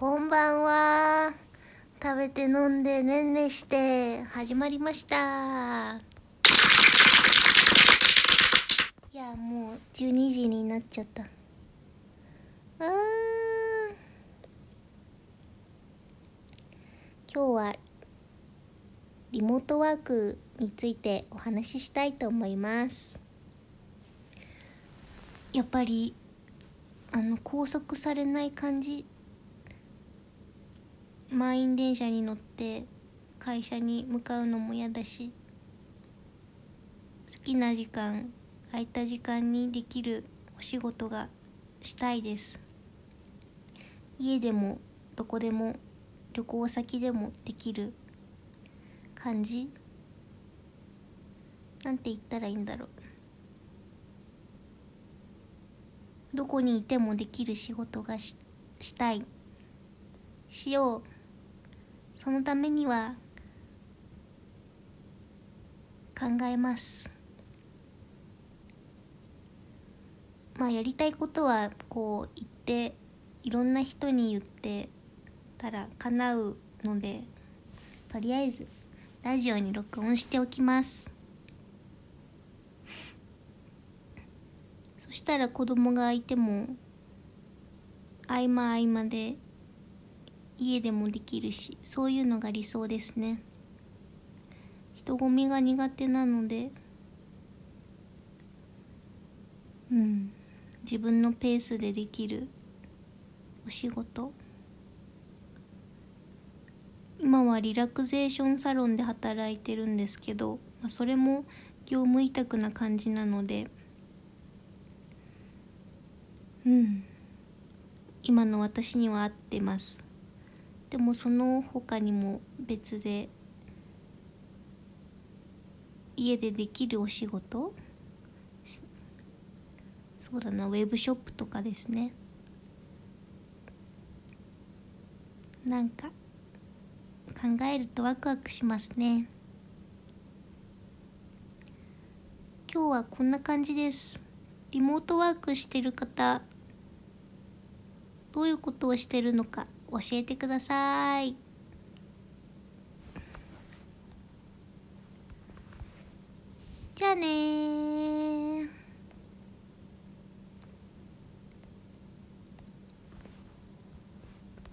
こんばんは。食べて飲んでねんねして始まりました。いや、もう12時になっちゃった。うーん。今日はリモートワークについてお話ししたいと思います。やっぱりあの拘束されない感じ満員電車に乗って会社に向かうのも嫌だし好きな時間空いた時間にできるお仕事がしたいです。家でもどこでも旅行先でもできる感じ。なんて言ったらいいんだろう。どこにいてもできる仕事がししたい。しよう。そのためには考えます。まあやりたいことはこう言っていろんな人に言ってたら叶うのでとりあえずラジオに録音しておきます。そしたら子供がいても合間合間で家でもできるしそういうのが理想ですね。人混みが苦手なのでうん自分のペースでできるお仕事。今はリラクゼーションサロンで働いてるんですけど、まあ、それも業務委託な感じなのでうん今の私には合ってます。でもその他にも別で家でできるお仕事？そうだなウェブショップとかですね。なんか考えるとワクワクしますね。今日はこんな感じです。リモートワークしてる方どういうことをしてるのか。教えてください。じゃあね